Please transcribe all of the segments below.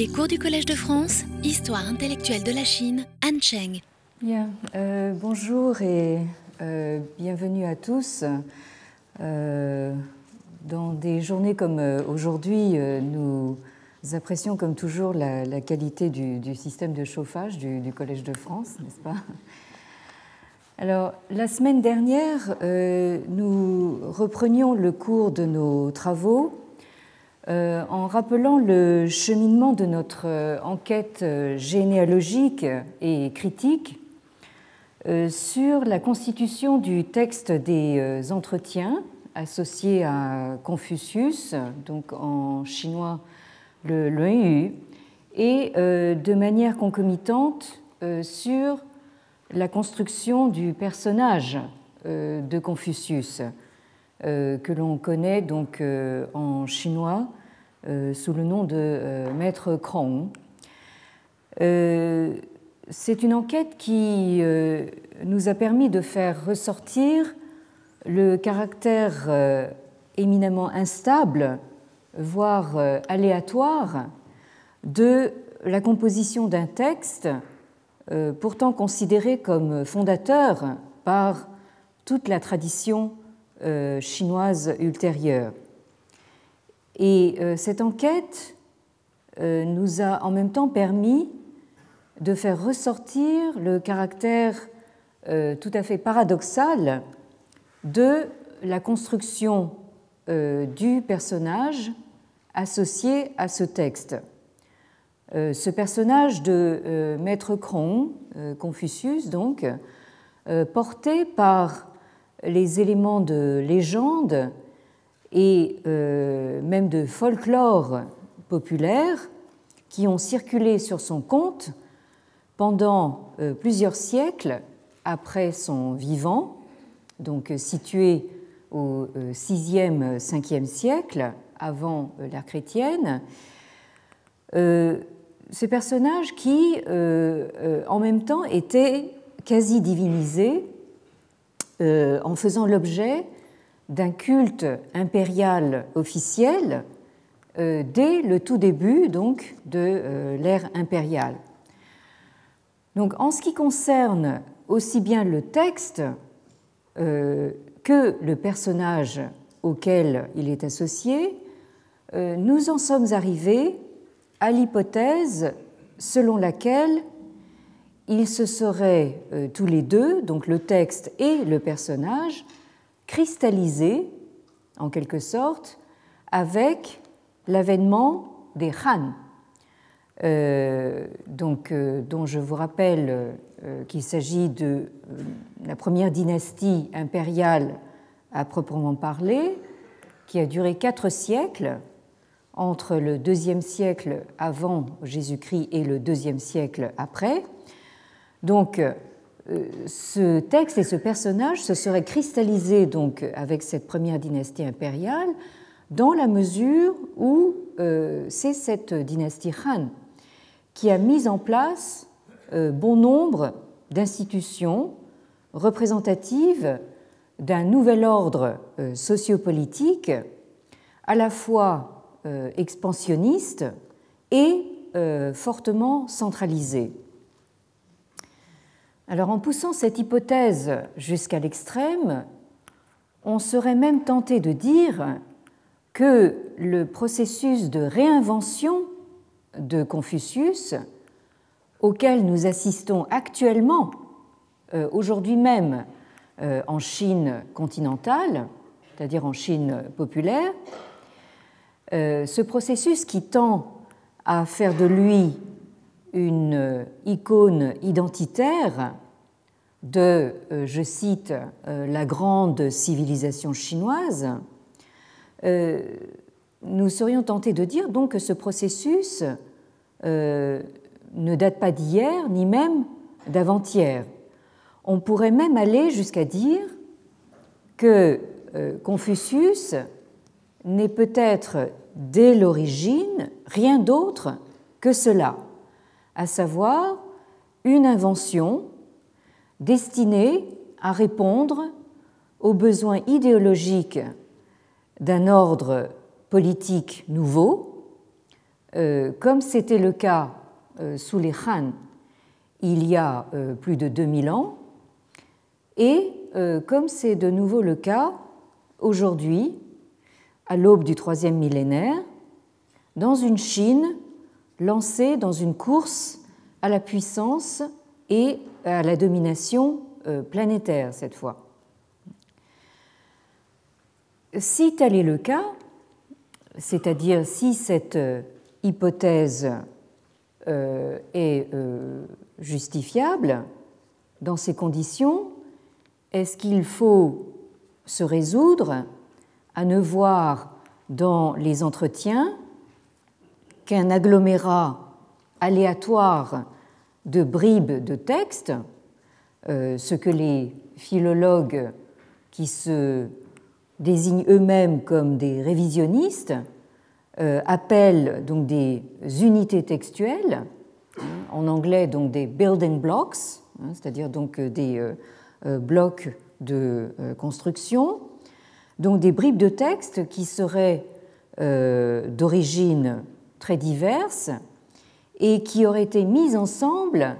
Les cours du Collège de France, Histoire intellectuelle de la Chine, Han Cheng. Bien, euh, bonjour et euh, bienvenue à tous. Euh, dans des journées comme aujourd'hui, nous apprécions comme toujours la, qualité du, système de chauffage du, du Collège de France, n'est-ce pas? Alors, la semaine dernière, nous reprenions le cours de nos travaux en rappelant le cheminement de notre euh, enquête généalogique et critique euh, sur la constitution du texte des euh, entretiens associés à Confucius, donc en chinois le Luanyu, et euh, de manière concomitante sur la construction du personnage euh, de Confucius, euh, que l'on connaît donc euh, en chinois sous le nom de Maître Krong. C'est une enquête qui nous a permis de faire ressortir le caractère éminemment instable, voire aléatoire, de la composition d'un texte euh, pourtant considéré comme fondateur par toute la tradition euh, chinoise ultérieure. Et euh, cette enquête nous a en même temps permis de faire ressortir le caractère tout à fait paradoxal de la construction du personnage associé à ce texte. Euh, ce personnage de euh, Maître euh, Confucius donc, porté par les éléments de légende et même de folklore populaire qui ont circulé sur son compte pendant plusieurs siècles après son vivant, donc situé au 6e, 5e siècle avant l'ère chrétienne, ce personnage qui, euh, euh, en même temps, était quasi divinisé euh, en faisant l'objet d'un culte impérial officiel dès le tout début donc, de l'ère impériale. Donc, en ce qui concerne aussi bien le texte que le personnage auquel il est associé, nous en sommes arrivés à l'hypothèse selon laquelle ils se seraient euh, tous les deux, donc le texte et le personnage, cristallisés en quelque sorte avec l'avènement des Han, euh, donc, euh, dont je vous rappelle qu'il s'agit de la première dynastie impériale à proprement parler, qui a duré quatre siècles entre le deuxième siècle avant Jésus-Christ et le deuxième siècle après. Donc, euh, ce texte et ce personnage se seraient cristallisés donc avec cette première dynastie impériale dans la mesure où euh, c'est cette dynastie Han qui a mis en place euh, bon nombre d'institutions représentatives d'un nouvel ordre sociopolitique à la fois expansionniste et fortement centralisé. Alors en poussant cette hypothèse jusqu'à l'extrême, on serait même tenté de dire que le processus de réinvention de Confucius, auquel nous assistons actuellement, euh, aujourd'hui même, en Chine continentale, c'est-à-dire en Chine populaire, euh, ce processus qui tend à faire de lui une icône identitaire de, euh, je cite, euh, la grande civilisation chinoise, nous serions tentés de dire donc que ce processus ne date pas d'hier ni même d'avant-hier. On pourrait même aller jusqu'à dire que Confucius n'est peut-être dès l'origine rien d'autre que cela, à savoir une invention destinée à répondre aux besoins idéologiques d'un ordre politique nouveau, comme c'était le cas sous les Khan il y a plus de 2000 ans, et comme c'est de nouveau le cas aujourd'hui, à l'aube du troisième millénaire, dans une Chine lancée dans une course à la puissance et à la domination euh, planétaire cette fois. Si tel est le cas, c'est-à-dire si cette euh, hypothèse euh, est justifiable, dans ces conditions, est-ce qu'il faut se résoudre à ne voir dans les entretiens qu'un agglomérat aléatoire de bribes de textes, euh, ce que les philologues qui se désignent eux-mêmes comme des révisionnistes euh, appellent donc des unités textuelles, hein, en anglais donc des building blocks, hein, c'est-à-dire donc euh, des blocs de construction, donc des bribes de textes qui seraient d'origine très diverses et qui auraient été mises ensemble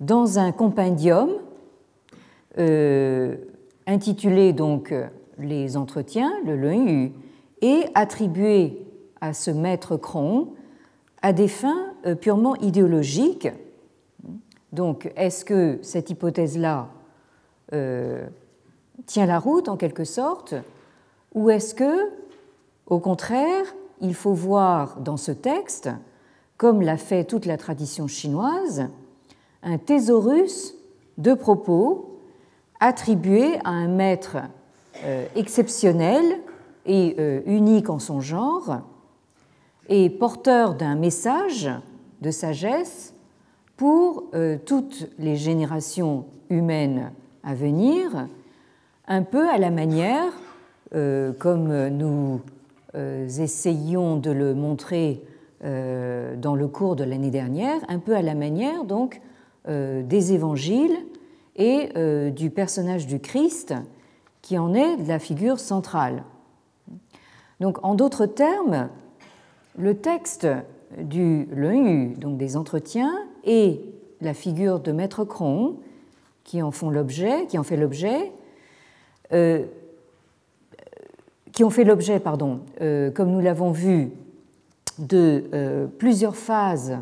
dans un compendium euh, intitulé donc Les Entretiens, le LEU, et attribué à ce maître Cron à des fins euh, purement idéologiques. Donc, est-ce que cette hypothèse-là euh, tient la route en quelque sorte, ou est-ce que, au contraire, il faut voir dans ce texte, comme l'a fait toute la tradition chinoise, un thésaurus de propos attribué à un maître euh, exceptionnel et euh, unique en son genre, et porteur d'un message de sagesse pour euh, toutes les générations humaines à venir, un peu à la manière, comme nous essayons de le montrer euh, dans le cours de l'année dernière, un peu à la manière donc euh, des évangiles et du personnage du Christ qui en est la figure centrale. Donc, en d'autres termes, le texte du l'EU, donc des entretiens, et la figure de Maître Cron, qui en font l'objet, qui en fait l'objet, qui ont fait l'objet, pardon, euh, comme nous l'avons vu, de euh, plusieurs phases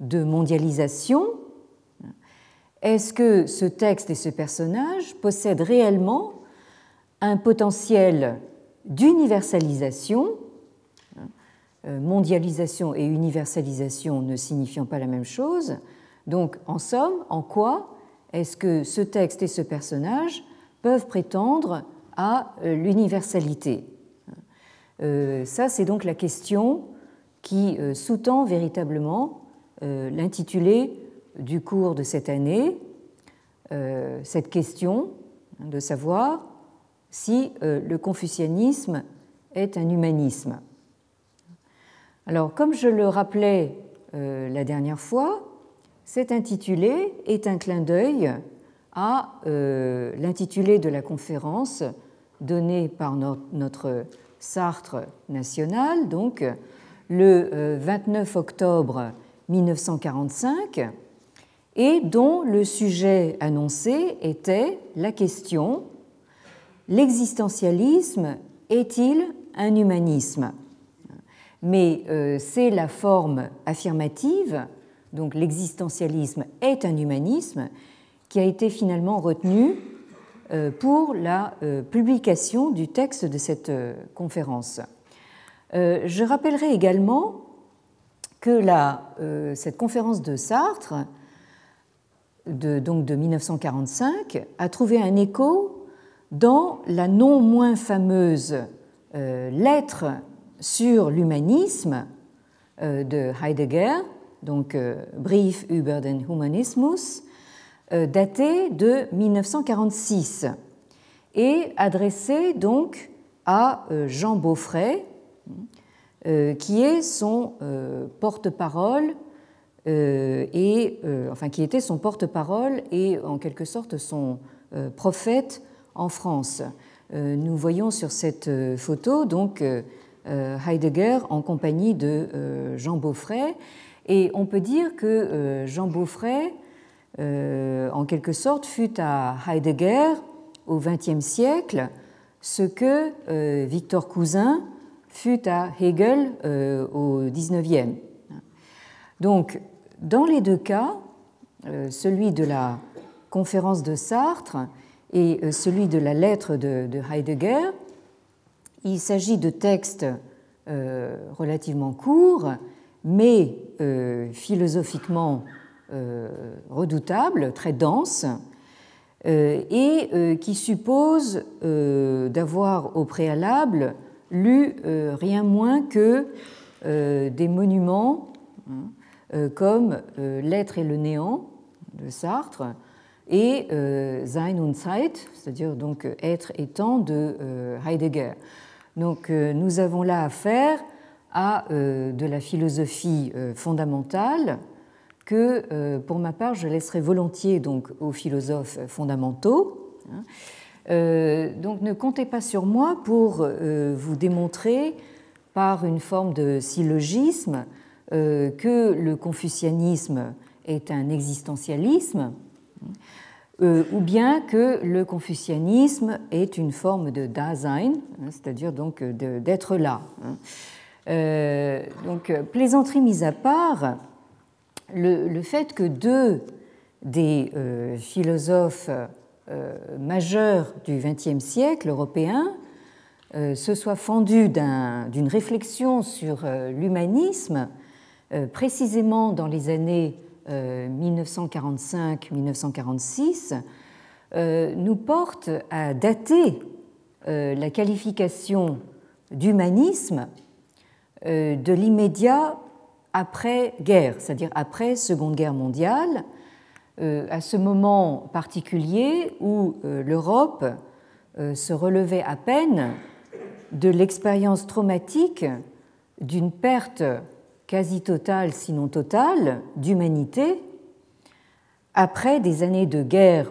de mondialisation. Est-ce que ce texte et ce personnage possèdent réellement un potentiel d'universalisation? Euh, Mondialisation et universalisation ne signifiant pas la même chose. Donc, en somme, en quoi est-ce que ce texte et ce personnage peuvent prétendre à l'universalité? Ça, c'est donc la question qui euh, sous-tend véritablement euh, l'intitulé du cours de cette année, cette question de savoir si le confucianisme est un humanisme. Alors, comme je le rappelais la dernière fois, cet intitulé est un clin d'œil à l'intitulé de la conférence donnée par notre Sartre national, donc le 29 euh, octobre 1945, et dont le sujet annoncé était la question l'existentialisme est-il un humanisme? Mais euh, c'est la forme affirmative, donc l'existentialisme est un humanisme, qui a été finalement retenue pour la euh, publication du texte de cette euh, conférence. Je rappellerai également que cette conférence de Sartre, de, donc de 1945, a trouvé un écho dans la non moins fameuse lettre sur l'humanisme de Heidegger, donc Brief über den Humanismus, euh, daté de 1946 et adressé donc à euh, Jean Beaufray, euh, qui est son porte-parole et enfin qui était son porte-parole et en quelque sorte son prophète en France. Nous voyons sur cette photo donc Heidegger en compagnie de Jean Beaufray. Et on peut dire que Jean Beaufray, en quelque sorte, fut à Heidegger au XXe siècle ce que Victor Cousin fut à Hegel au XIXe. Donc, dans les deux cas, celui de la conférence de Sartre et euh, celui de la lettre de, Heidegger. Il s'agit de textes euh, relativement courts, mais euh, philosophiquement redoutables, très denses, et qui supposent d'avoir au préalable lu rien moins que des monuments hein, comme L'être et le néant de Sartre, et euh, Sein und Zeit, c'est-à-dire donc être et temps de euh, Heidegger. Donc euh, nous avons là affaire à de la philosophie fondamentale que pour ma part je laisserai volontiers donc aux philosophes fondamentaux. Hein. donc ne comptez pas sur moi pour vous démontrer par une forme de syllogisme que le confucianisme est un existentialisme euh, ou bien que le confucianisme est une forme de Dasein, hein, c'est-à-dire donc d'être là. Hein. Euh, donc, plaisanterie mise à part, le, fait que deux des euh, philosophes majeurs du XXe siècle européen se soient fendus d'une réflexion sur l'humanisme, précisément dans les années 1945-1946 euh, euh, nous porte à dater euh, la qualification d'humanisme de l'immédiat après-guerre, c'est-à-dire après Seconde Guerre mondiale, à ce moment particulier où l'Europe se relevait à peine de l'expérience traumatique d'une perte quasi totale, sinon totale, d'humanité après des années de guerre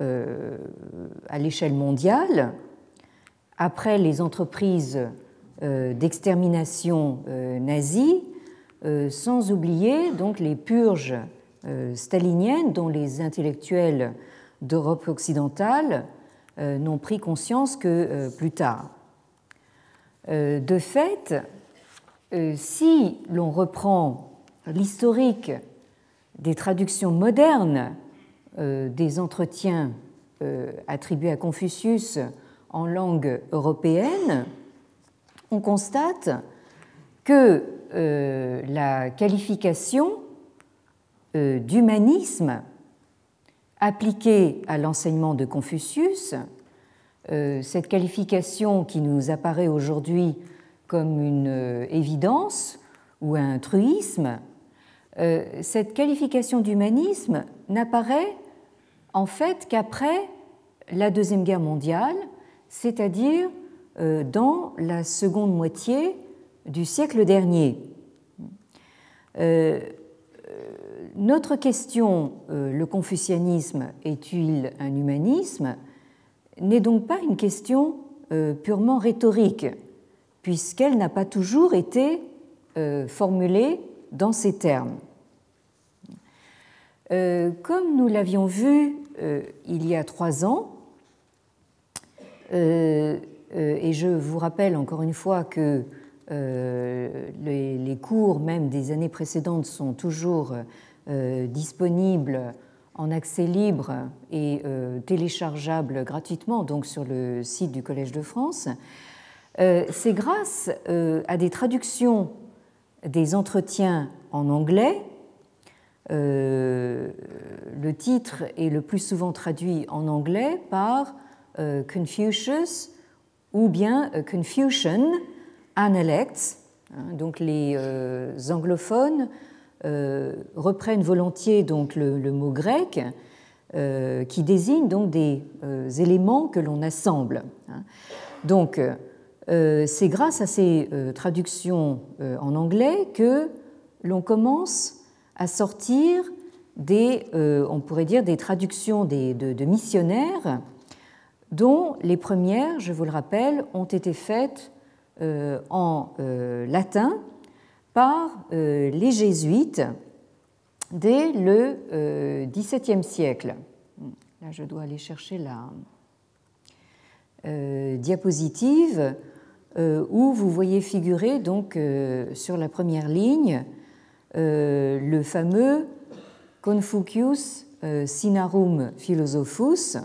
euh, à l'échelle mondiale, après les entreprises euh, d'extermination euh, nazie, sans oublier donc les purges staliniennes dont les intellectuels d'Europe occidentale n'ont pris conscience que plus tard. De fait, euh, si l'on reprend l'historique des traductions modernes euh, des entretiens euh, attribués à Confucius en langue européenne, on constate que la qualification d'humanisme appliquée à l'enseignement de Confucius, cette qualification qui nous apparaît aujourd'hui comme une euh, évidence ou un truisme, euh, cette qualification d'humanisme n'apparaît en fait qu'après la Deuxième Guerre mondiale, c'est-à-dire euh, dans la seconde moitié du siècle dernier. Notre question, le confucianisme est-il un humanisme, n'est donc pas une question purement rhétorique puisqu'elle n'a pas toujours été euh, formulée dans ces termes. Euh, comme nous l'avions vu euh, il y a trois ans, et je vous rappelle encore une fois que les, cours même des années précédentes sont toujours disponibles en accès libre et téléchargeables gratuitement donc sur le site du Collège de France. Euh, c'est grâce euh, à des traductions des entretiens en anglais. Euh, le titre est le plus souvent traduit en anglais par Confucius ou bien Confucian Analects. Hein, donc les anglophones reprennent volontiers donc le, mot grec qui désigne donc des éléments que l'on assemble. Hein. Donc euh, c'est grâce à ces euh, traductions euh, en anglais que l'on commence à sortir des, on pourrait dire, des traductions de, missionnaires dont les premières, je vous le rappelle, ont été faites en latin par les jésuites dès le XVIIe siècle. Là, je dois aller chercher la diapositive où vous voyez figurer donc sur la première ligne le fameux Confucius Sinarum Philosophus,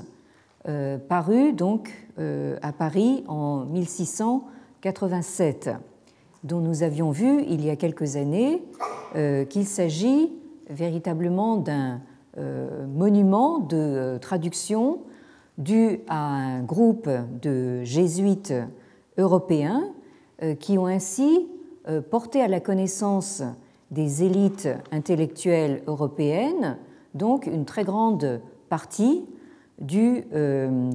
paru donc à Paris en 1687, dont nous avions vu il y a quelques années qu'il s'agit véritablement d'un euh, monument de euh, traduction dû à un groupe de jésuites européens euh, qui ont ainsi porté à la connaissance des élites intellectuelles européennes, donc une très grande partie du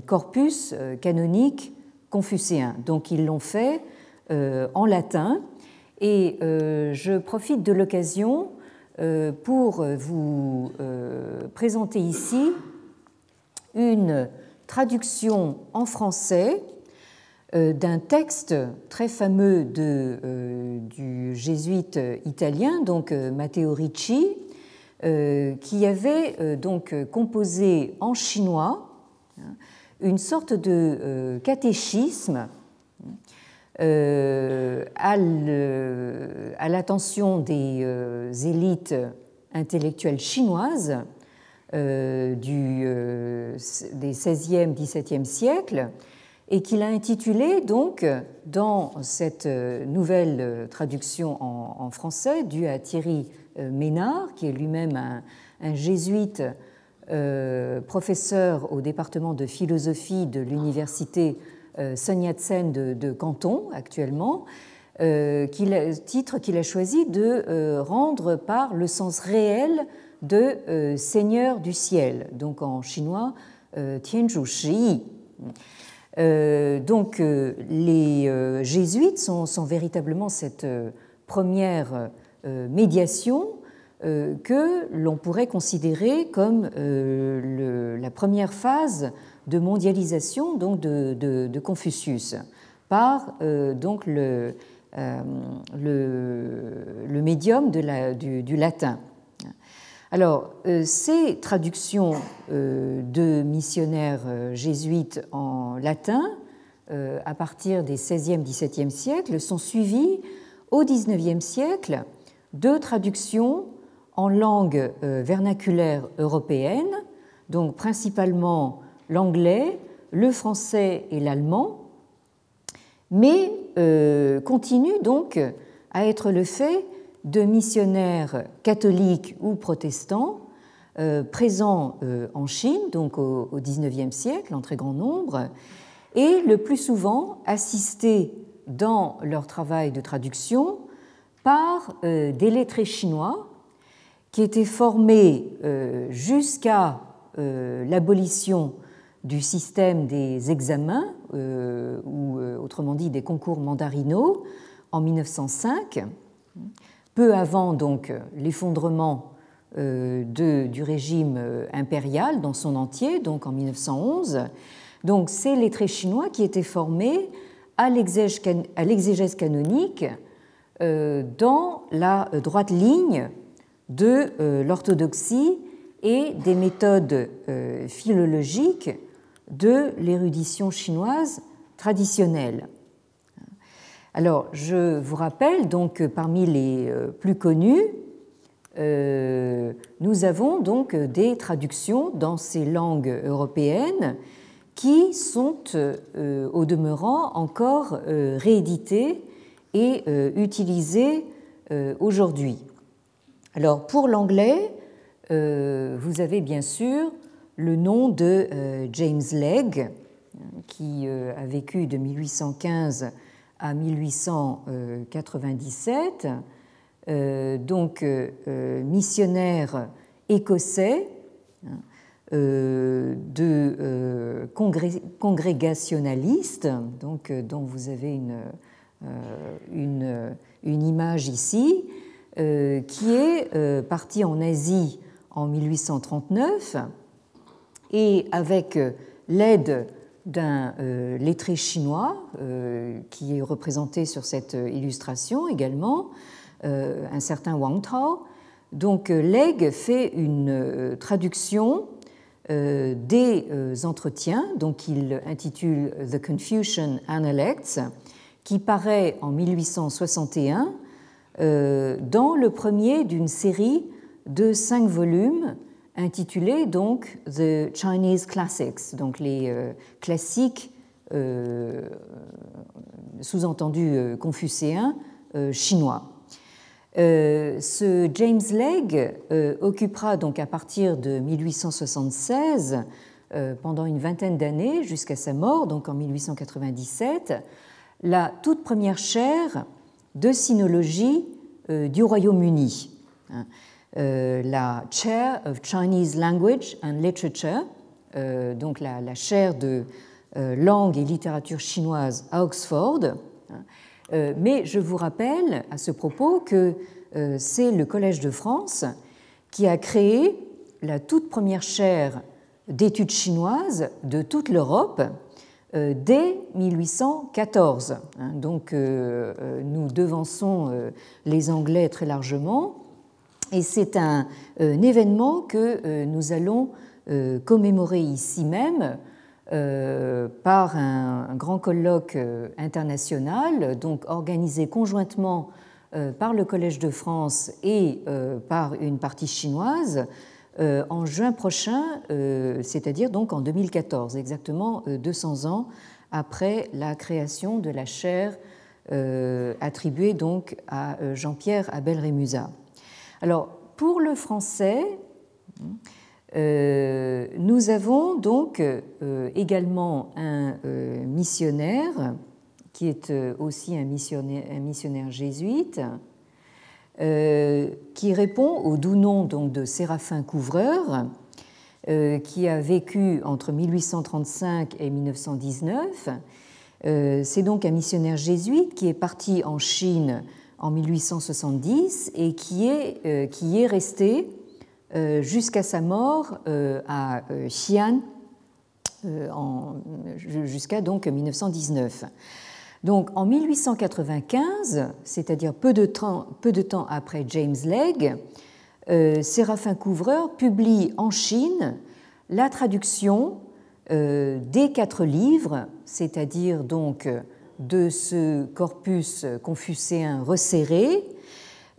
corpus canonique confucéen. Donc ils l'ont fait en latin et je profite de l'occasion euh, pour vous euh, présenter ici une traduction en français euh, d'un texte très fameux de, du jésuite italien, donc Matteo Ricci, qui avait donc composé en chinois hein, une sorte de catéchisme euh, à l'attention des euh, élites intellectuelles chinoises euh, du, des 16e, 17e siècles et qu'il a intitulé donc dans cette nouvelle traduction en, français due à Thierry Ménard, qui est lui-même un, jésuite professeur au département de philosophie de l'université euh, Sun Yat-sen de, Canton actuellement, euh, titre qu'il a choisi de euh, rendre par le sens réel de Seigneur du ciel, donc en chinois Tianzhu Shi. donc les jésuites sont, véritablement cette première médiation que l'on pourrait considérer comme la première phase de mondialisation donc de, Confucius par euh, le, euh, médium du, latin. Alors, euh, ces traductions de missionnaires jésuites en latin, à partir des 16e, 17e siècles, sont suivies au 19e siècle de traductions en langue vernaculaire européenne, donc principalement l'anglais, le français et l'allemand, mais euh, continue donc à être le fait de missionnaires catholiques ou protestants euh, présents euh, en Chine, donc au XIXe siècle, en très grand nombre, et le plus souvent assistés dans leur travail de traduction par des lettrés chinois qui étaient formés jusqu'à l'abolition du système des examens, euh, ou euh, autrement dit des concours mandarinaux, en 1905, peu avant donc l'effondrement euh, du régime impérial dans son entier, donc en 1911. Donc c'est lettrés chinois qui étaient formés à l'exégèse canonique dans la droite ligne de l'orthodoxie et des méthodes philologiques de l'érudition chinoise traditionnelle. Alors, je vous rappelle donc parmi les euh, plus connus, euh, nous avons donc des traductions dans ces langues européennes qui sont euh, au demeurant encore rééditées et utilisées aujourd'hui. Alors pour l'anglais, vous avez bien sûr le nom de euh, James Legge, qui euh, a vécu de 1815 à 1897, euh, donc missionnaire écossais de congrégationaliste, donc, dont vous avez une image ici, qui est parti en Asie en 1839 et avec euh, l'aide d'un lettré chinois qui est représenté sur cette illustration également, un certain Wang Tao. Donc Legge fait une traduction des entretiens, donc il intitule The Confucian Analects, qui paraît en 1861 dans le premier d'une série de cinq volumes intitulés donc The Chinese Classics, donc les euh, classiques euh, sous-entendus euh, confucéens chinois. ce James Legge occupera donc à partir de 1876, pendant une vingtaine d'années jusqu'à sa mort, donc en 1897, la toute première chaire de sinologie du Royaume-Uni. Hein. Euh, la Chair of Chinese Language and Literature, euh, donc la, chaire de euh, langue et littérature chinoise à Oxford. mais je vous rappelle à ce propos que c'est le Collège de France qui a créé la toute première chaire d'études chinoises de toute l'Europe dès 1814. Hein. Donc nous devançons les Anglais très largement. Et c'est un, euh, événement que euh, nous allons euh, commémorer ici même par un, grand colloque international, donc organisé conjointement par le Collège de France et par une partie chinoise en juin prochain, c'est-à-dire donc en 2014, exactement 200 ans après la création de la chaire attribuée donc à Jean-Pierre Abel-Rémusat. Alors, pour le français, euh, nous avons donc euh, également un euh, missionnaire qui est aussi un missionnaire jésuite, qui répond au doux nom donc, de Séraphin Couvreur, qui a vécu entre 1835 et 1919. C'est donc un missionnaire jésuite qui est parti en Chine en 1870 et qui est, euh, qui est resté euh, jusqu'à sa mort euh, à Xi'an jusqu'à donc 1919. Donc en 1895, c'est-à-dire peu de temps, après James Legge, Séraphin Couvreur publie en Chine la traduction des quatre livres, c'est-à-dire donc de ce corpus confucéen resserré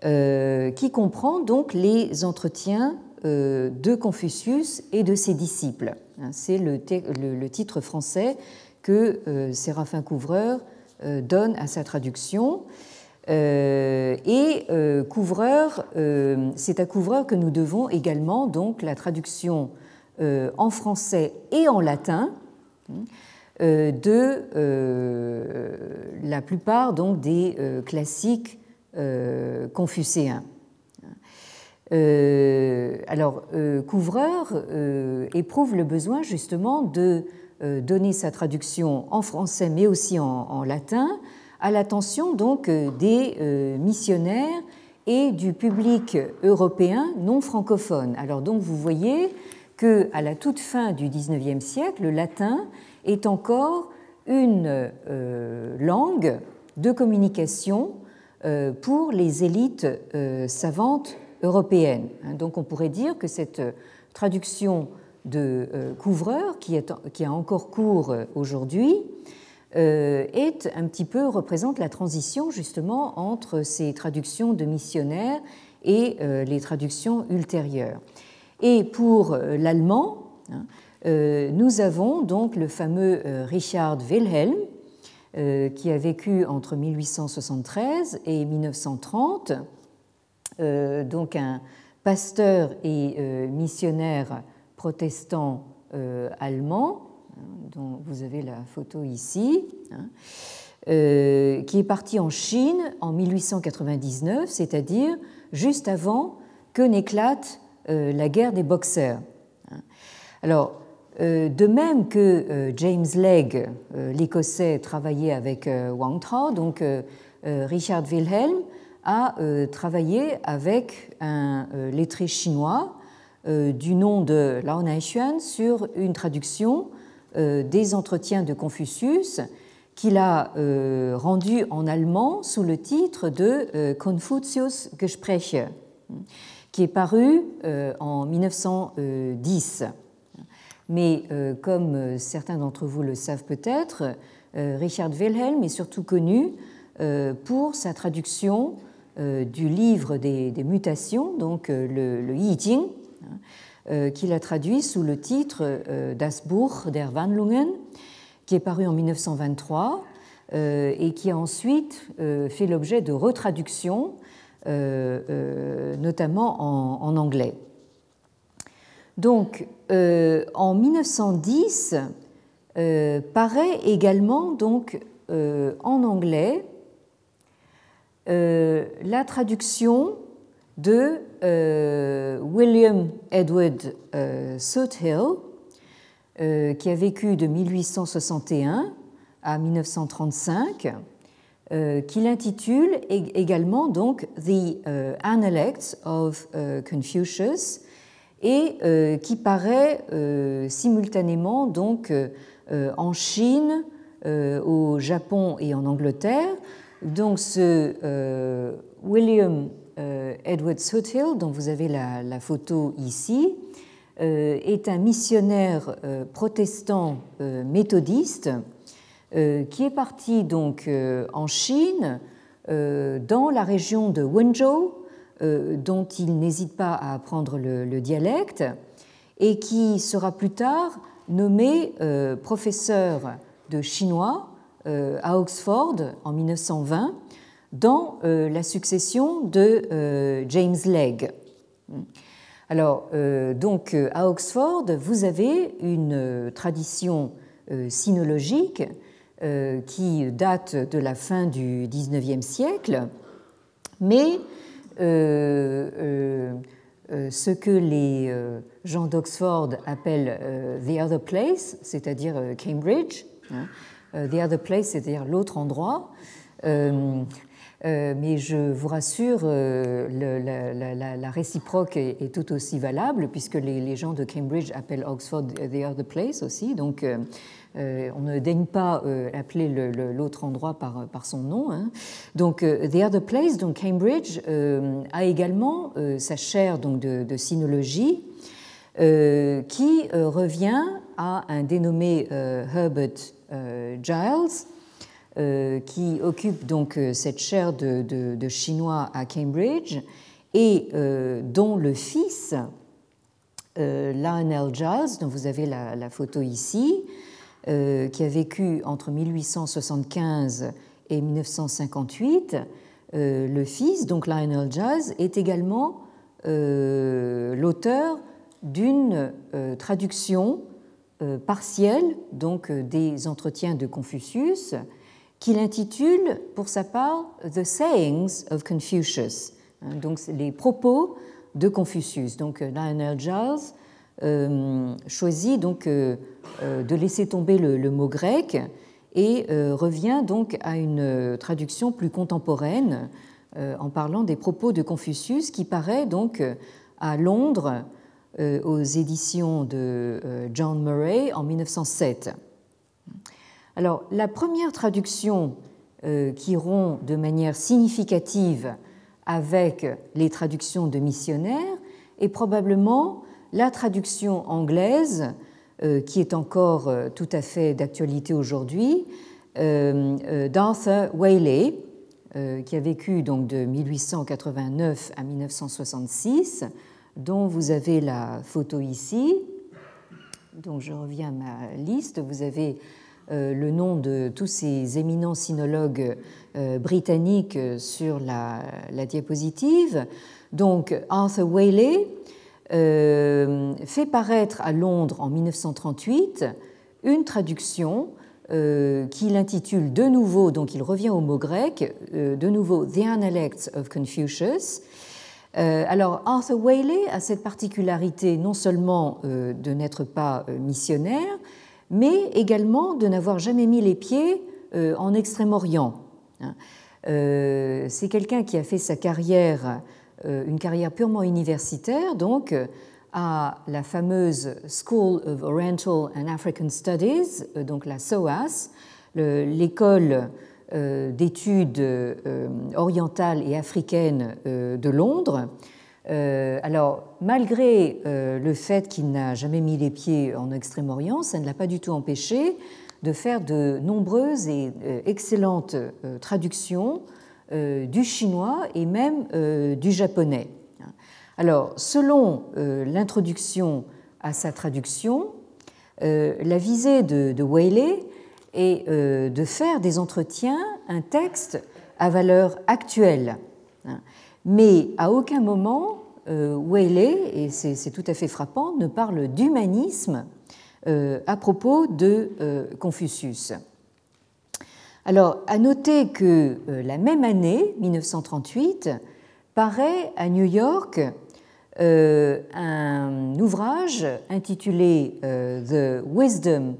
euh, qui comprend donc les entretiens euh, de Confucius et de ses disciples. Hein, c'est le, titre français que euh, Séraphin Couvreur donne à sa traduction. et Couvreur, c'est à Couvreur que nous devons également donc la traduction en français et en latin hein, euh, de euh, la plupart donc, des euh, classiques confucéens. alors, Couvreur éprouve le besoin justement de donner sa traduction en français mais aussi en, latin à l'attention donc des missionnaires et du public européen non francophone. Alors donc vous voyez que à la toute fin du XIXe siècle, le latin est encore une euh, langue de communication euh, pour les élites euh, savantes européennes. Hein, donc on pourrait dire que cette traduction de couvreur, qui, est, qui a encore cours aujourd'hui, est un petit peu représente la transition justement entre ces traductions de missionnaires et les traductions ultérieures. Et pour l'allemand, hein, euh, nous avons donc le fameux euh, Richard Wilhelm, euh, qui a vécu entre 1873 et 1930, donc un pasteur et missionnaire protestant allemand, hein, dont vous avez la photo ici, hein, qui est parti en Chine en 1899, c'est-à-dire juste avant que n'éclate la guerre des boxeurs. Alors, euh, de même que euh, James Legge, euh, l'Écossais, travaillait avec Wang Tao, donc Richard Wilhelm a travaillé avec un lettré chinois du nom de Lao Naishuan sur une traduction des entretiens de Confucius qu'il a rendus en allemand sous le titre de Confucius Gespräche, qui est paru en 1910. Mais comme certains d'entre vous le savent peut-être, Richard Wilhelm est surtout connu pour sa traduction du livre des, mutations, donc le, le I Ching, euh, qu'il a traduit sous le titre euh, Das Buch der Wandlungen, qui est paru en 1923 euh, et qui a ensuite fait l'objet de retraductions, notamment en, anglais. Donc, en 1910, paraît également donc, en anglais la traduction de William Edward euh, Soothill, euh, qui a vécu de 1861 à 1935, qu'il intitule également donc The Analects of Confucius et qui paraît simultanément donc en Chine, au Japon et en Angleterre. Donc ce William euh, Edward Soothill, dont vous avez la, photo ici, euh, est un missionnaire euh, protestant méthodiste qui est parti donc en Chine, dans la région de Wenzhou, dont il n'hésite pas à apprendre le, dialecte, et qui sera plus tard nommé professeur de chinois à Oxford en 1920 dans euh, la succession de euh, James Legge. Alors, euh, donc, à Oxford, vous avez une tradition sinologique qui date de la fin du XIXe siècle, mais ce que les gens d'Oxford appellent the other place, c'est-à-dire Cambridge, hein, the other place, c'est-à-dire l'autre endroit, mais je vous rassure, euh, la, réciproque est, tout aussi valable, puisque les, gens de Cambridge appellent Oxford the other place aussi. Donc, euh, on ne daigne pas appeler l'autre endroit par, son nom. Hein. Donc, the other place, donc Cambridge, a également sa chaire donc, de, de sinologie. qui revient à un dénommé Herbert Giles, euh, qui occupe donc euh, cette chaire de, chinois à Cambridge et euh, dont le fils, Lionel Giles, dont vous avez la, photo ici, qui a vécu entre 1875 et 1958, le fils, donc Lionel Giles, est également l'auteur d'une traduction partielle donc des entretiens de Confucius qu'il intitule pour sa part The Sayings of Confucius, hein, donc les propos de Confucius. Donc euh, Lionel Giles euh, choisit donc euh, de laisser tomber le, mot grec et revient donc à une traduction plus contemporaine en parlant des propos de Confucius qui paraît donc à Londres aux éditions de John Murray en 1907. Alors, la première traduction euh, qui rompt de manière significative avec les traductions de missionnaires est probablement la traduction anglaise, euh, qui est encore euh, tout à fait d'actualité aujourd'hui, d'Arthur Waley, qui a vécu donc de 1889 à 1966, dont vous avez la photo ici. Donc je reviens à ma liste. Vous avez le nom de tous ces éminents sinologues euh, britanniques sur la, diapositive. Donc Arthur Waley euh, fait paraître à Londres en 1938 une traduction qu'il intitule de nouveau, donc il revient au mot grec, de nouveau The Analects of Confucius. alors Arthur Waley a cette particularité non seulement de n'être pas missionnaire, mais également de n'avoir jamais mis les pieds euh, en Extrême-Orient. Hein. Euh, c'est quelqu'un qui a fait sa carrière, euh, une carrière purement universitaire, donc à la fameuse School of Oriental and African Studies, donc la SOAS, l'école d'études orientales et africaines de Londres. Alors, malgré le fait qu'il n'a jamais mis les pieds en Extrême-Orient, ça ne l'a pas du tout empêché de faire de nombreuses et excellentes traductions du chinois et même du japonais. Alors, selon euh, l'introduction à sa traduction, euh, la visée de, de est euh, de faire des entretiens un texte à valeur actuelle. Mais à aucun moment, Whaley, et c'est tout à fait frappant, ne parle d'humanisme à propos de Confucius. Alors, à noter que la même année, 1938, paraît à New York euh, un ouvrage intitulé euh, The Wisdom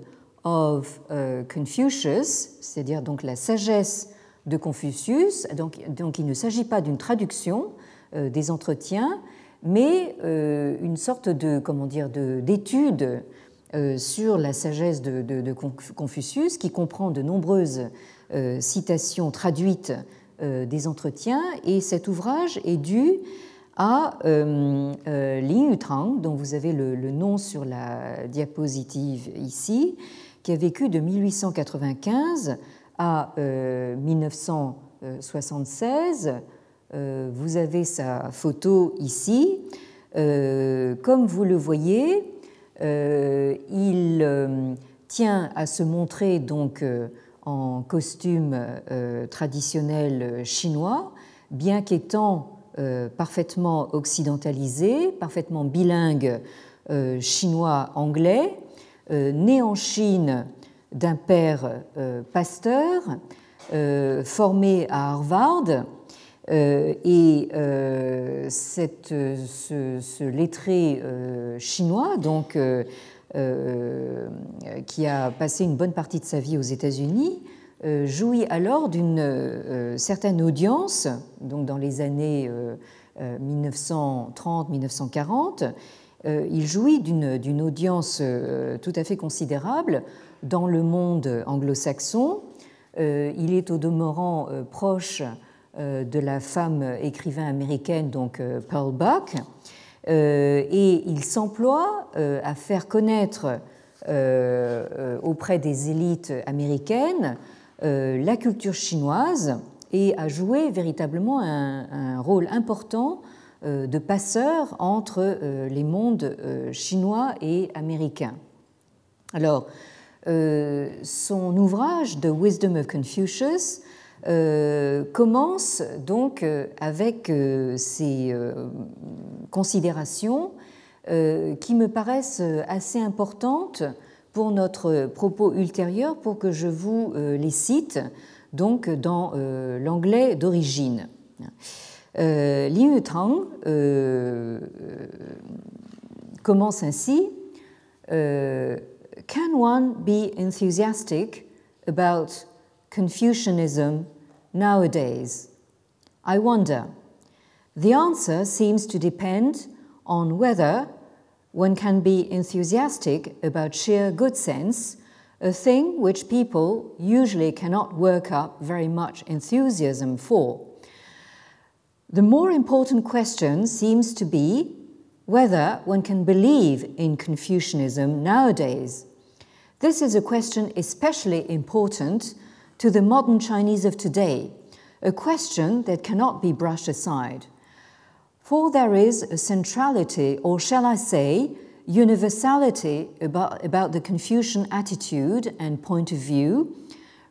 of euh, Confucius, c'est-à-dire donc la sagesse de Confucius. Donc, donc il ne s'agit pas d'une traduction des entretiens, mais une sorte de comment dire d'étude sur la sagesse de, Confucius qui comprend de nombreuses citations traduites des entretiens et cet ouvrage est dû à euh, euh, Li Yutang, dont vous avez le, nom sur la diapositive ici, qui a vécu de 1895 à 1976. Euh, vous avez sa photo ici. comme vous le voyez, il tient à se montrer donc en costume traditionnel chinois, bien qu'étant euh, parfaitement occidentalisé, parfaitement bilingue euh, chinois-anglais, euh, né en Chine d'un père pasteur, formé à Harvard. et cette, ce, lettré chinois, donc, qui a passé une bonne partie de sa vie aux États-Unis, euh, jouit alors d'une euh, certaine audience, donc dans les années 1930-1940, euh, il jouit d'une audience tout à fait considérable dans le monde anglo-saxon. Il est au demeurant proche de la femme écrivain américaine, donc Pearl Buck, et il s'emploie à faire connaître auprès des élites américaines euh, la culture chinoise et a joué véritablement un, rôle important euh, de passeur entre euh, les mondes chinois et américains. Alors, son ouvrage The Wisdom of Confucius commence donc avec ces considérations qui me paraissent assez importantes pour notre propos ultérieur pour que je vous euh, les cite donc dans euh, l'anglais d'origine. Euh, Liu Tang commence ainsi Can one be enthusiastic about Confucianism nowadays? I wonder. The answer seems to depend on whether one can be enthusiastic about sheer good sense, a thing which people usually cannot work up very much enthusiasm for. The more important question seems to be whether one can believe in Confucianism nowadays. This is a question especially important to the modern Chinese of today, a question that cannot be brushed aside. For there is a centrality, or shall I say, universality about, about the Confucian attitude and point of view,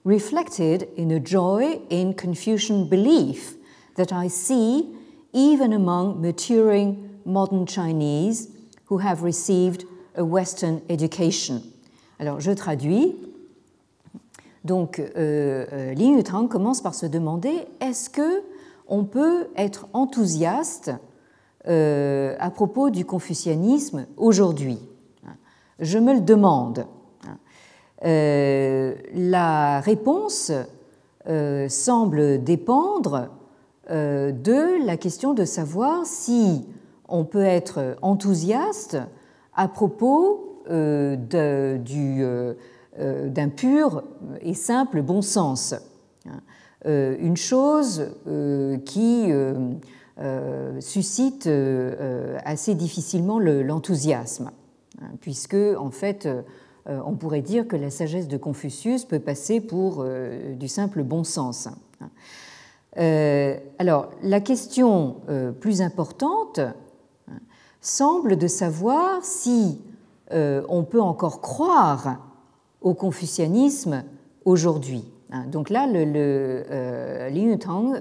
reflected in a joy in Confucian belief that I see even among maturing modern Chinese who have received a Western education. Alors, je traduis. Donc, euh, euh, Li Yutang commence par se demander est-ce que on peut être enthousiaste euh, à propos du confucianisme aujourd'hui? Je me le demande. Euh, la réponse semble dépendre de la question de savoir si on peut être enthousiaste à propos d'un pur et simple bon sens. Une chose qui suscite assez difficilement l'enthousiasme, hein, puisque en fait on pourrait dire que la sagesse de Confucius peut passer pour du simple bon sens. Euh, alors, la question euh, plus importante hein, semble de savoir si euh, on peut encore croire au confucianisme aujourd'hui. Hein. Donc là, le, le Liu Tang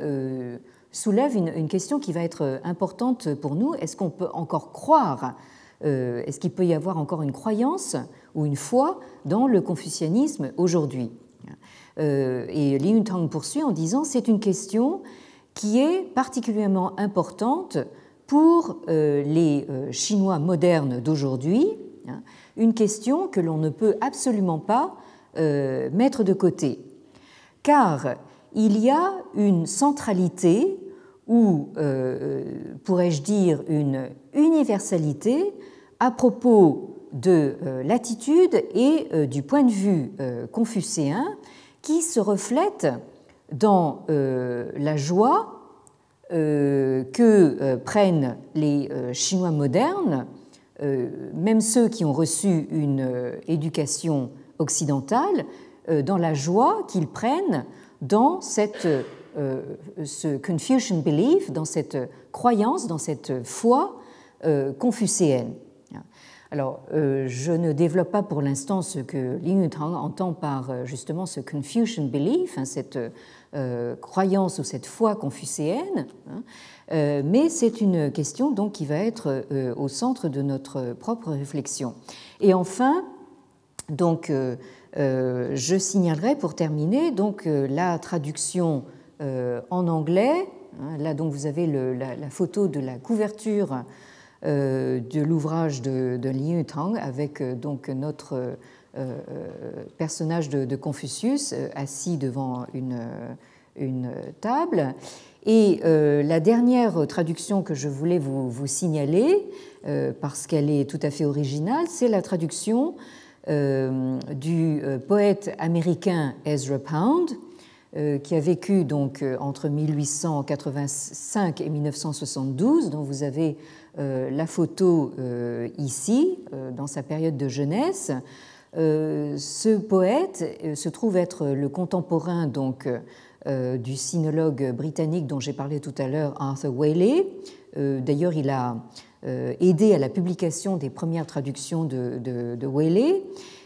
soulève une, question qui va être importante pour nous. Est-ce qu'on peut encore croire Est-ce qu'il peut y avoir encore une croyance ou une foi dans le confucianisme aujourd'hui euh, et Li Yuntang poursuit en disant c'est une question qui est particulièrement importante pour euh, les euh, Chinois modernes d'aujourd'hui, hein, une question que l'on ne peut absolument pas mettre de côté, car il y a une centralité ou, pourrais-je dire, une universalité à propos de l'attitude et du point de vue confucéen qui se reflète dans euh, la joie euh, que euh, prennent les Chinois modernes, même ceux qui ont reçu une éducation occidentale, dans la joie qu'ils prennent dans cette, ce Confucian belief, dans cette croyance, dans cette foi confucéenne. Alors, euh, je ne développe pas pour l'instant ce que Li Yutang entend par euh, justement ce Confucian belief, hein, cette euh, croyance ou cette foi confucéenne, hein, mais c'est une question donc qui va être au centre de notre propre réflexion. Et enfin, donc, je signalerai pour terminer donc la traduction en anglais. Hein, là, donc, vous avez la, photo de la couverture euh, de l'ouvrage de, de Liu Tang avec euh, donc notre euh, personnage de, Confucius assis devant une, une table. Et la dernière traduction que je voulais vous, signaler, parce qu'elle est tout à fait originale, c'est la traduction du poète américain Ezra Pound, qui a vécu donc entre 1885 et 1972, dont vous avez euh, la photo euh, ici, euh, dans sa période de jeunesse. Ce poète se trouve être le contemporain donc, du sinologue britannique dont j'ai parlé tout à l'heure, Arthur Waley. D'ailleurs, il a aidé à la publication des premières traductions de, de, Waley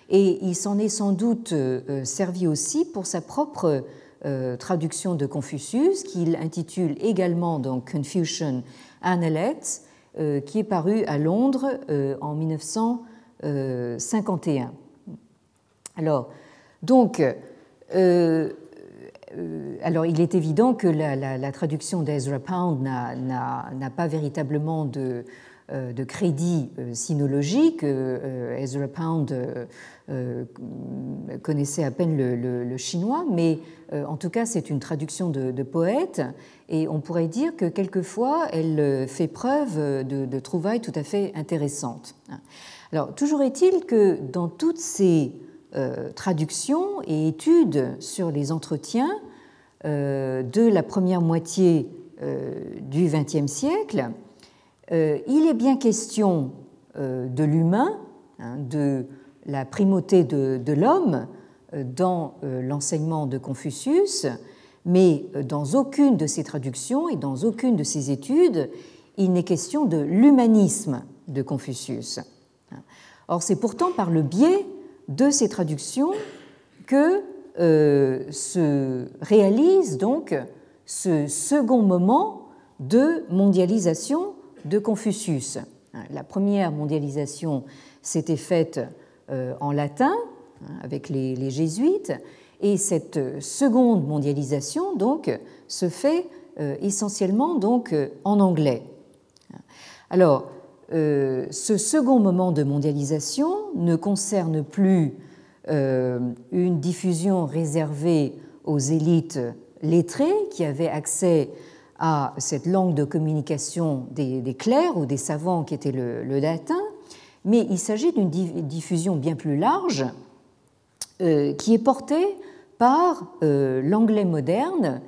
et il s'en est sans doute servi aussi pour sa propre traduction de Confucius, qu'il intitule également donc Confucian Analects, euh, qui est paru à Londres euh, en 1951. Alors, donc, euh, alors, il est évident que la, traduction d'Ezra Pound n'a pas véritablement de, de crédit sinologique. Ezra Pound connaissait à peine le, chinois, mais en tout cas, c'est une traduction de, de poète et on pourrait dire que quelquefois, elle euh, fait preuve de, trouvailles tout à fait intéressantes. Alors, toujours est-il que dans toutes ces euh, traductions et études sur les entretiens euh, de la première moitié du XXe siècle, il est bien question de l'humain, hein, de la primauté de l'homme dans l'enseignement de Confucius, mais euh, dans aucune de ces traductions et dans aucune de ces études, il n'est question de l'humanisme de Confucius. Or, c'est pourtant par le biais de ces traductions que euh, se réalise donc ce second moment de mondialisation de Confucius. La première mondialisation s'était faite euh, en latin hein, avec les jésuites, et cette seconde mondialisation donc se fait euh, essentiellement donc en anglais. Alors, euh, ce second moment de mondialisation ne concerne plus une diffusion réservée aux élites lettrées qui avaient accès à cette langue de communication des, clercs ou des savants qui était le, latin, mais il s'agit d'une diffusion bien plus large euh, qui est portée par euh, l'anglais moderne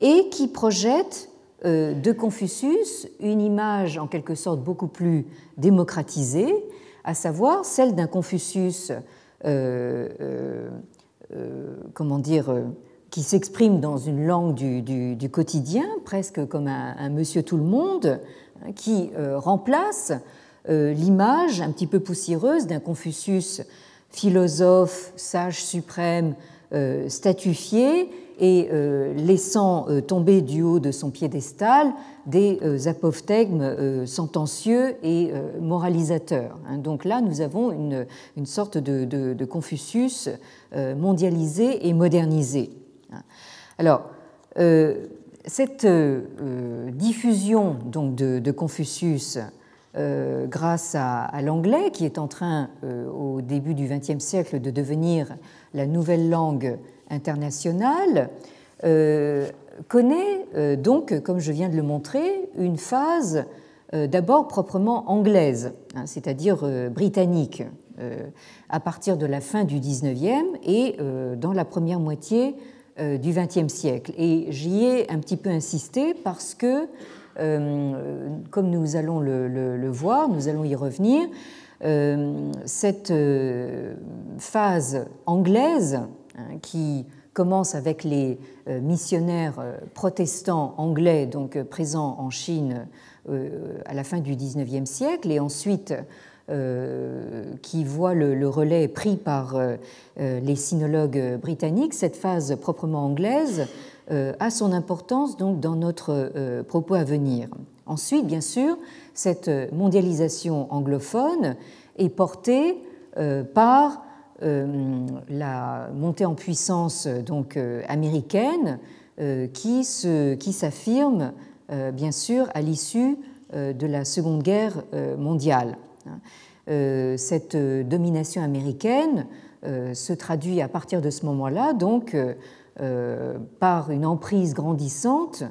et qui projette euh, de Confucius une image en quelque sorte beaucoup plus démocratisée, à savoir celle d'un Confucius, comment dire, qui s'exprime dans une langue du, quotidien, presque comme un, monsieur tout le monde, hein, qui euh, remplace euh, l'image un petit peu poussiéreuse d'un Confucius philosophe, sage suprême, euh, statufié et laissant tomber du haut de son piédestal des apophthegmes sentencieux et moralisateurs. Hein. Donc là, nous avons une, sorte de Confucius mondialisé et modernisé. Alors, euh, cette euh, diffusion donc, de, Confucius euh, grâce à, l'anglais, qui est en train au début du XXe siècle de devenir la nouvelle langue internationale, connaît donc, comme je viens de le montrer, une phase d'abord proprement anglaise, hein, c'est-à-dire britannique, à partir de la fin du XIXe et dans la première moitié euh, du XXe siècle. Et j'y ai un petit peu insisté parce que, euh, comme nous allons le, voir, nous allons y revenir, euh, cette phase anglaise hein, qui commence avec les missionnaires protestants anglais donc présents en Chine à la fin du XIXe siècle et ensuite euh, qui voit le, relais pris par euh, euh, les sinologues britanniques, cette phase proprement anglaise a son importance donc dans notre propos à venir. Ensuite, bien sûr, cette mondialisation anglophone est portée par la montée en puissance donc américaine qui s'affirme bien sûr à l'issue de la Seconde Guerre mondiale. Euh, cette domination américaine euh, se traduit à partir de ce moment-là donc euh, par une emprise grandissante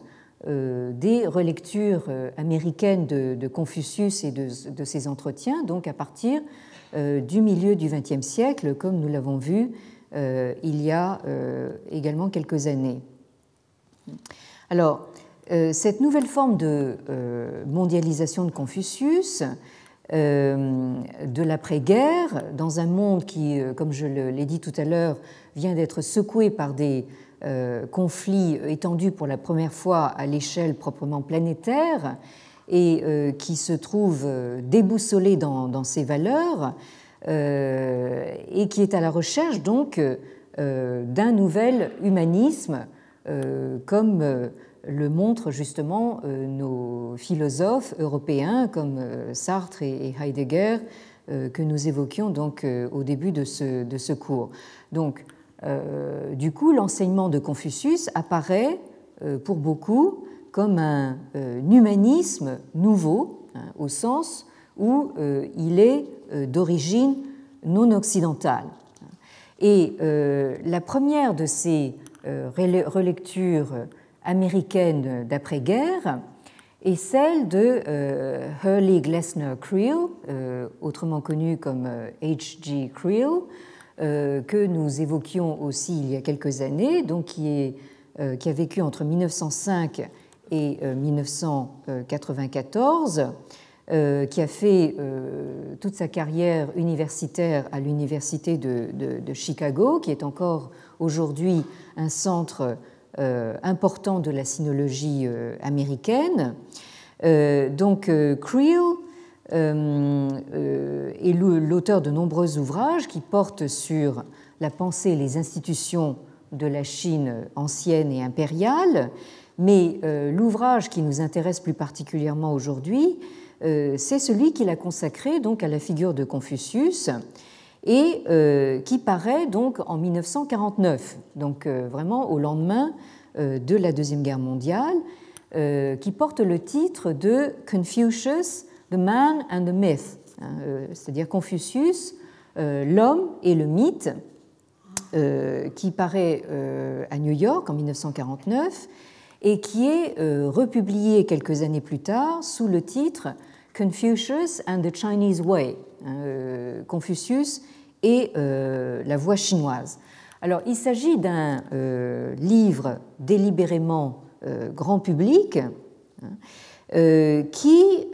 des relectures américaines de, Confucius et de, ses entretiens, donc à partir du milieu du XXe siècle, comme nous l'avons vu il y a également quelques années. Alors, cette nouvelle forme de mondialisation de Confucius euh, de l'après-guerre, dans un monde qui, euh, comme je l'ai dit tout à l'heure, vient d'être secoué par des euh, conflits étendus pour la première fois à l'échelle proprement planétaire et qui se trouve déboussolé dans, ses valeurs et qui est à la recherche donc d'un nouvel humanisme comme le montrent justement euh, nos philosophes européens comme euh, Sartre et Heidegger euh, que nous évoquions donc au début de ce, de ce cours. Donc, du coup, l'enseignement de Confucius apparaît pour beaucoup comme un humanisme nouveau, hein, au sens où il est d'origine non occidentale. Et la première de ces relectures américaine d'après-guerre est celle de euh, Hurley Glessner Creel, euh, autrement connu comme H.G. Euh, Creel, que nous évoquions aussi il y a quelques années, donc qui, qui a vécu entre 1905 et 1994, qui a fait toute sa carrière universitaire à l'Université de, de, Chicago, qui est encore aujourd'hui un centre euh, important de la sinologie euh, américaine. Euh, donc Creel est l'auteur de nombreux ouvrages qui portent sur la pensée et les institutions de la Chine ancienne et impériale, mais l'ouvrage qui nous intéresse plus particulièrement aujourd'hui, c'est celui qu'il a consacré donc à la figure de Confucius et euh, qui paraît donc en 1949, donc euh, vraiment au lendemain euh, de la Deuxième Guerre mondiale, qui porte le titre de Confucius, the Man and the Myth, c'est-à-dire Confucius, l'homme et le mythe, qui paraît à New York en 1949 et qui est republié quelques années plus tard sous le titre Confucius and the Chinese Way, hein, Confucius et la voie chinoise. Alors, il s'agit d'un livre délibérément grand public hein, qui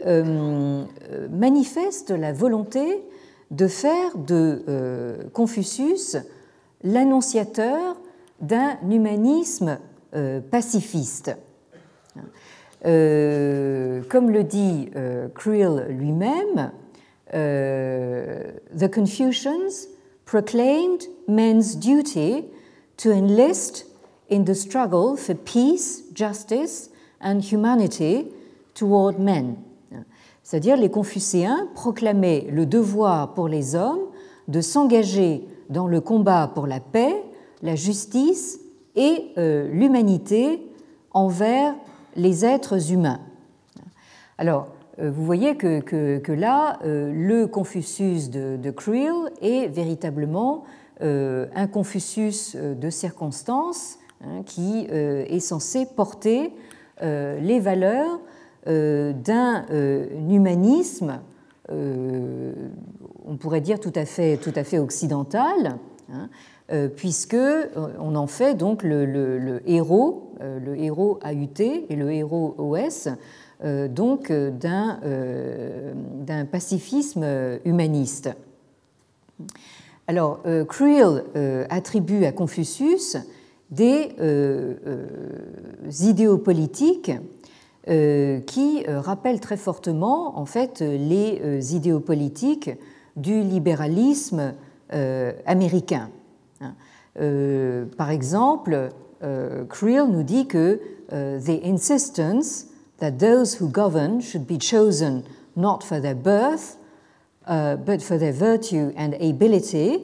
manifeste la volonté de faire de Confucius l'annonciateur d'un humanisme euh, pacifiste. Euh, comme le dit euh, Creel lui-même, The Confucians proclaimed men's duty to enlist in the struggle for peace, justice and humanity toward men. C'est-à-dire les Confucéens proclamaient le devoir pour les hommes de s'engager dans le combat pour la paix, la justice et euh, l'humanité envers les êtres humains. Alors, euh, vous voyez que, là, euh, le Confucius de, de, Creel est véritablement un Confucius de circonstance hein, qui est censé porter les valeurs d'un humanisme, on pourrait dire tout à fait, occidental, hein, euh, puisque euh, on en fait donc le, héros, euh, le héros AUT et le héros OS, donc d'un pacifisme humaniste. Alors, Creel attribue à Confucius des idéaux politiques qui rappellent très fortement en fait les idéaux politiques du libéralisme américain. Hein. Euh, par exemple, euh, Creel nous dit que euh, the insistence that those who govern should be chosen not for their birth, uh, but for their virtue and ability,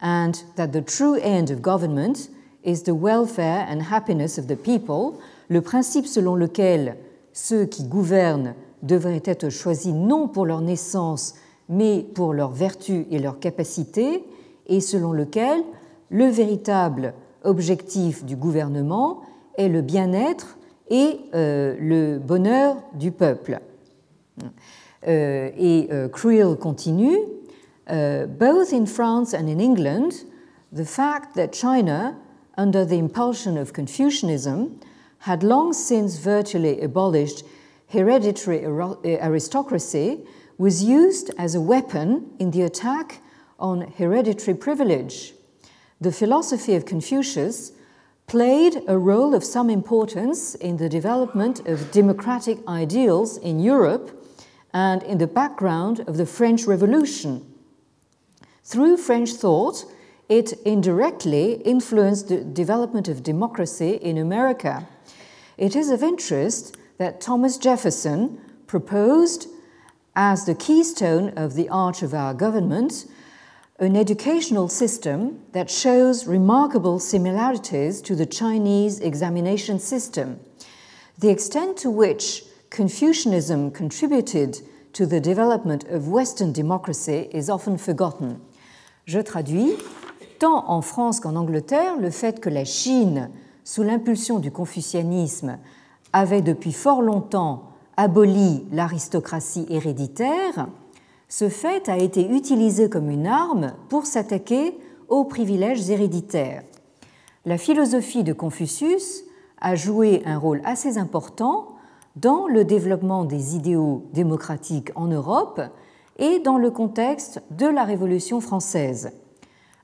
and that the true end of government is the welfare and happiness of the people, le principe selon lequel ceux qui gouvernent devraient être choisis non pour leur naissance, mais pour leur vertu et leur capacité, et selon lequel le véritable objectif du gouvernement est le bien-être et euh, le bonheur du peuple. Euh, et euh, Creel continue, Both in France and in England, the fact that China, under the impulsion of Confucianism, had long since virtually abolished hereditary eh, aristocracy was used as a weapon in the attack on hereditary privilege the philosophy of Confucius played a role of some importance in the development of democratic ideals in Europe and in the background of the French Revolution. Through French thought, it indirectly influenced the development of democracy in America. It is of interest that Thomas Jefferson proposed as the keystone of the arch of our government an educational system that shows remarkable similarities to the Chinese examination system. The extent to which Confucianism contributed to the development of Western democracy is often forgotten. Je traduis. Tant en France qu'en Angleterre, le fait que la Chine, sous l'impulsion du confucianisme, avait depuis fort longtemps aboli l'aristocratie héréditaire ce fait a été utilisé comme une arme pour s'attaquer aux privilèges héréditaires. La philosophie de Confucius a joué un rôle assez important dans le développement des idéaux démocratiques en Europe et dans le contexte de la Révolution française.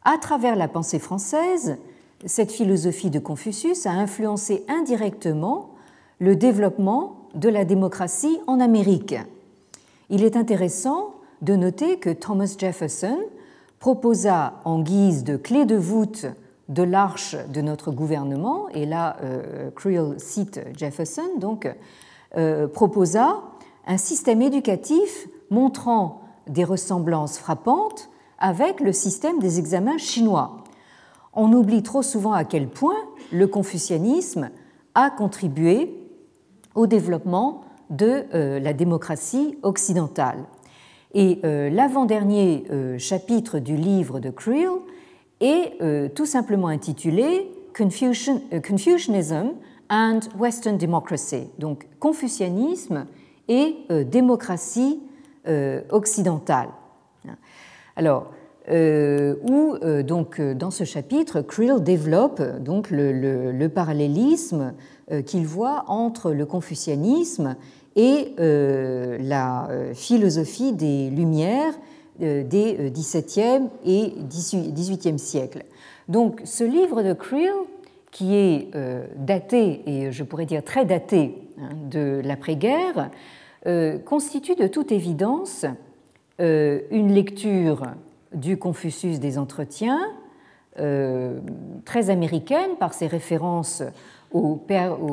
À travers la pensée française, cette philosophie de Confucius a influencé indirectement le développement de la démocratie en Amérique. Il est intéressant de noter que Thomas Jefferson proposa en guise de clé de voûte de l'arche de notre gouvernement, et là euh, Creel cite Jefferson, donc euh, proposa un système éducatif montrant des ressemblances frappantes avec le système des examens chinois. On oublie trop souvent à quel point le confucianisme a contribué au développement de euh, la démocratie occidentale. Et euh, l'avant-dernier euh, chapitre du livre de Creel est tout simplement intitulé Confucianism and Western Democracy, donc confucianisme et démocratie occidentale. Alors, où donc dans ce chapitre, Krill développe donc le parallélisme qu'il voit entre le confucianisme et la philosophie des Lumières des XVIIe et XVIIIe siècles. Donc ce livre de Creel, qui est euh, daté, et je pourrais dire très daté, hein, de l'après-guerre, euh, constitue de toute évidence euh, une lecture du Confucius des entretiens, très américaine par ses références aux,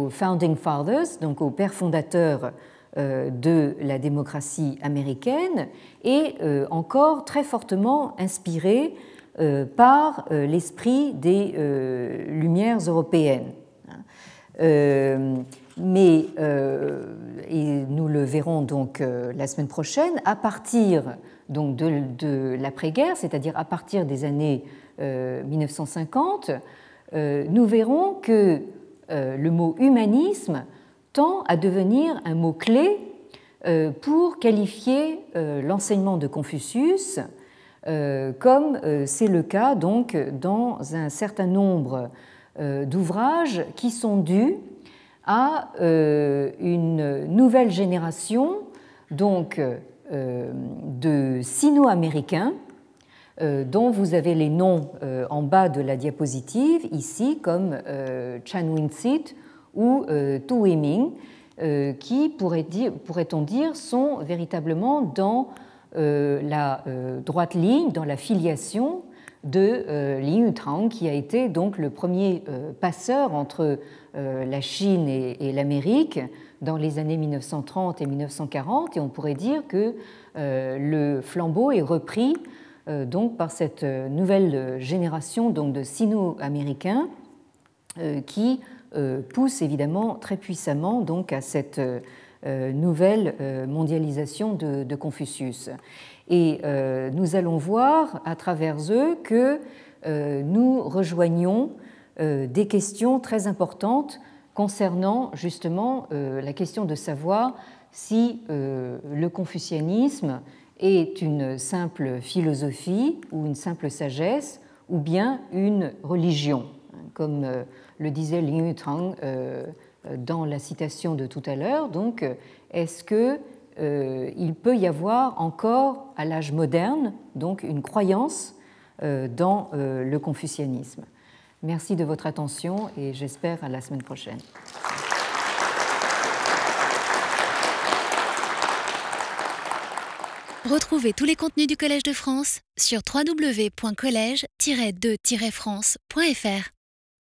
Founding Fathers, donc aux pères fondateurs de la démocratie américaine, et encore très fortement inspirée euh, par euh, l'esprit des euh, Lumières européennes. mais, et nous le verrons donc la semaine prochaine, à partir donc de, l'après-guerre, c'est-à-dire à partir des années 1950, nous verrons que le mot humanisme tend à devenir un mot clé pour qualifier l'enseignement de Confucius euh, comme euh, c'est le cas donc dans un certain nombre euh, d'ouvrages qui sont dus à une nouvelle génération donc de sino-américains dont vous avez les noms en bas de la diapositive ici comme Chan Win-sit ou Tu Wei-ming qui pourrait-on dire sont véritablement dans euh, la euh, droite ligne dans la filiation de euh, Li Yutang, qui a été donc le premier passeur entre la Chine et l'Amérique dans les années 1930 et 1940, et on pourrait dire que le flambeau est repris donc par cette nouvelle génération donc de sino-américains qui pousse évidemment très puissamment donc à cette euh, nouvelle euh, mondialisation de, Confucius. Et euh, nous allons voir à travers eux que nous rejoignons des questions très importantes concernant justement la question de savoir si le confucianisme est une simple philosophie ou une simple sagesse ou bien une religion, comme le disait Liu Yutang dans la citation de tout à l'heure. Donc, est-ce que euh, il peut y avoir encore à l'âge moderne donc une croyance euh, dans euh, le confucianisme? Merci de votre attention et j'espère à la semaine prochaine. Retrouvez tous les contenus du Collège de France sur www.colège-2-france.fr.